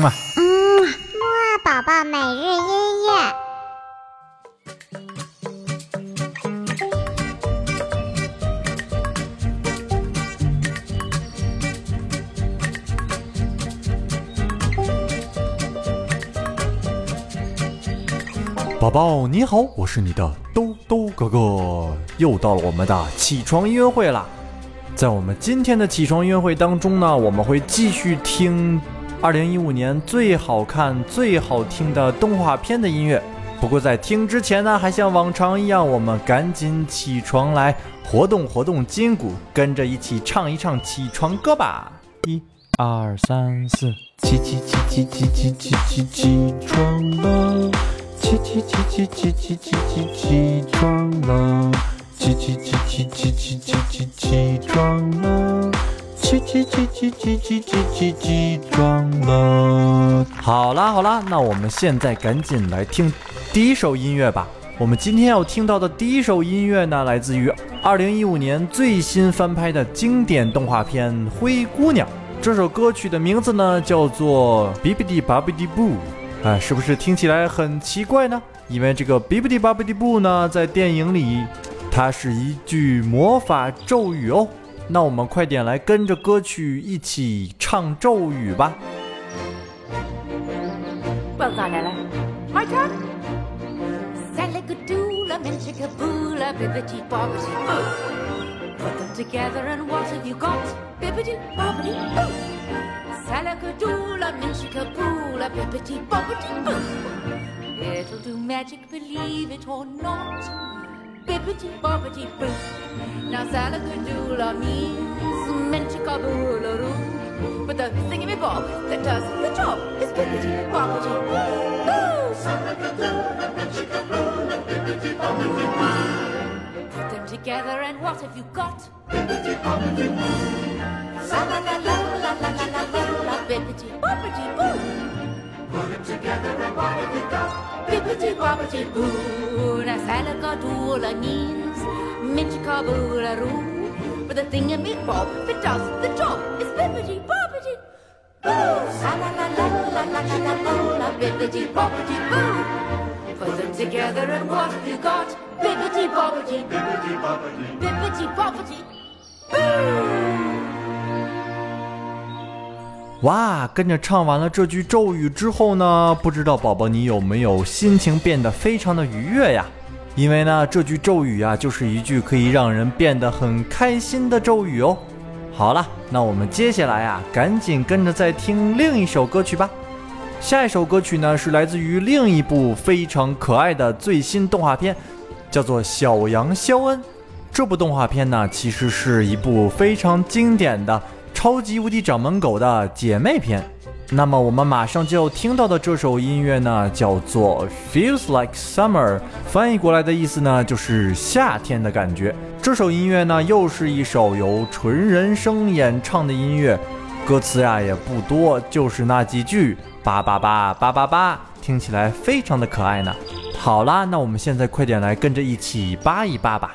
么。嗯，木二宝宝每日音乐。宝宝你好，我是你的兜兜哥哥，又到了我们的起床音乐会了。在我们今天的起床音乐会当中呢，我们会继续听2015年最好看、最好听的动画片的音乐。不过在听之前呢，还像往常一样，我们赶紧起床来活动活动筋骨，跟着一起唱一唱起床歌吧！一、二、三、四，起起起起起起起起起床了！起起起起起起起起起床了！起起起起起起起起起床了！起起起起起起起起起床了！好啦好啦，那我们现在赶紧来听第一首音乐吧。我们今天要听到的第一首音乐呢，来自于2015年最新翻拍的经典动画片《灰姑娘》。这首歌曲的名字呢，叫做《Bibbidi Bobbidi Boo》。哎，是不是听起来很奇怪呢？因为这个 Bibbidi Bobbidi Boo 呢，在电影里，它是一句魔法咒语哦。那我们快点来跟着歌曲一起唱咒语吧。Well done, Ella. My turn. Salagadoola, menchikaboola, bibbity bobbity boo. Put them together and what have you got? Bibbity bobbity boo. Salagadoola, menchikaboola, bibbity bobbity boo. It'll do magic, believe it or not. bibbity bobbity boo. Now salagadoola means menchikaboolaroo. But the thingy, me, bob that does the job is bibbity bobbity boo. Salagadoola menchikaboola bibbity bobbity boo. Put them together and what have you got? Bibbity bobbity boo. Salagadoola bibbity bobbity boo. Put them together and what have you got? Bibbity bobbity boo. Now salagadoola means minchikaboola roo. But the thingy bob that does the job is bibbity bobbity boo. La la la la la la la la la la bibbity bobbity boo. Put them together and what have you got? Bibbity bobbity, bibbity bobbity, bibbity bobbity. 哇，跟着唱完了这句咒语之后呢，不知道宝宝你有没有心情变得非常的愉悦呀？因为呢，这句咒语啊，就是一句可以让人变得很开心的咒语哦。好了，那我们接下来啊，赶紧跟着再听另一首歌曲吧。下一首歌曲呢，是来自于另一部非常可爱的最新动画片，叫做《小羊肖恩》。这部动画片呢，其实是一部非常经典的超级无敌掌门狗的姐妹篇。那么我们马上就要听到的这首音乐呢，叫做《Feels Like Summer》，翻译过来的意思呢，就是夏天的感觉。这首音乐呢，又是一首由纯人声演唱的音乐，歌词呀也不多，就是那几句八八八八八八，听起来非常的可爱呢。好啦，那我们现在快点来跟着一起扒一扒吧。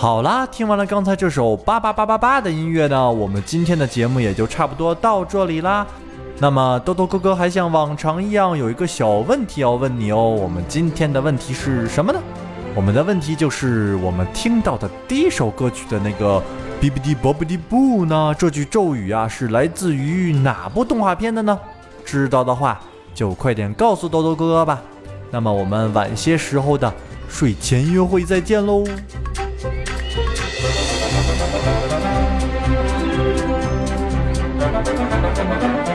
好啦，听完了刚才这首八八八八八的音乐呢，我们今天的节目也就差不多到这里啦。那么豆豆哥哥还像往常一样有一个小问题要问你哦。我们今天的问题是什么呢？我们的问题就是我们听到的第一首歌曲的那个“哔哔嘀啵哔嘀布”呢？这句咒语啊是来自于哪部动画片的呢？知道的话就快点告诉豆豆哥哥吧。那么我们晚些时候的睡前约会再见喽。嗯